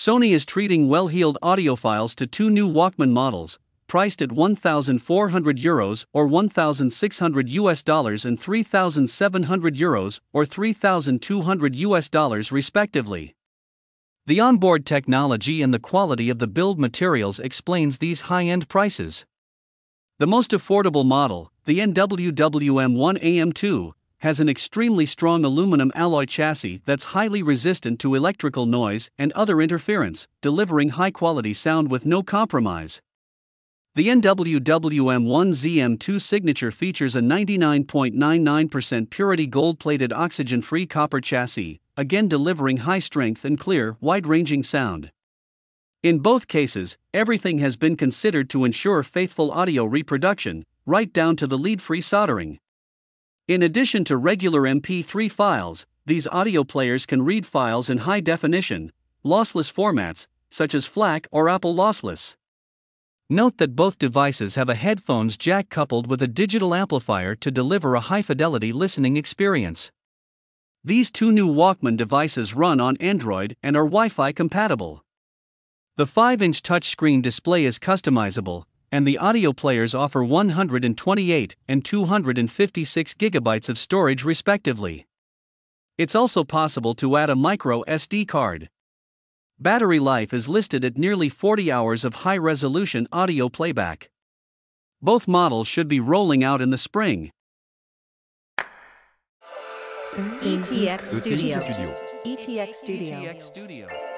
Sony is treating well-heeled audiophiles to two new Walkman models, priced at 1,400 euros or 1,600 US dollars and 3,700 euros or 3,200 US dollars respectively. The onboard technology and the quality of the build materials explains these high-end prices. The most affordable model, the NWWM1AM2, has an extremely strong aluminum alloy chassis that's highly resistant to electrical noise and other interference, delivering high quality sound with no compromise. The NWWM1ZM2 signature features a 99.99% purity gold plated oxygen free copper chassis, again delivering high strength and clear, wide ranging sound. In both cases, everything has been considered to ensure faithful audio reproduction, right down to the lead free soldering. In addition to regular MP3 files, these audio players can read files in high definition, lossless formats, such as FLAC or Apple Lossless. Note that both devices have a headphones jack coupled with a digital amplifier to deliver a high fidelity listening experience. These two new Walkman devices run on Android and are Wi Fi compatible. The 5 inch touchscreen display is customizable, and the audio players offer 128 and 256 gigabytes of storage respectively. It's also possible to add a micro SD card. Battery life is listed at nearly 40 hours of high resolution audio playback. Both models should be rolling out in the spring. ETX Studio. ETX Studio. ETX Studio.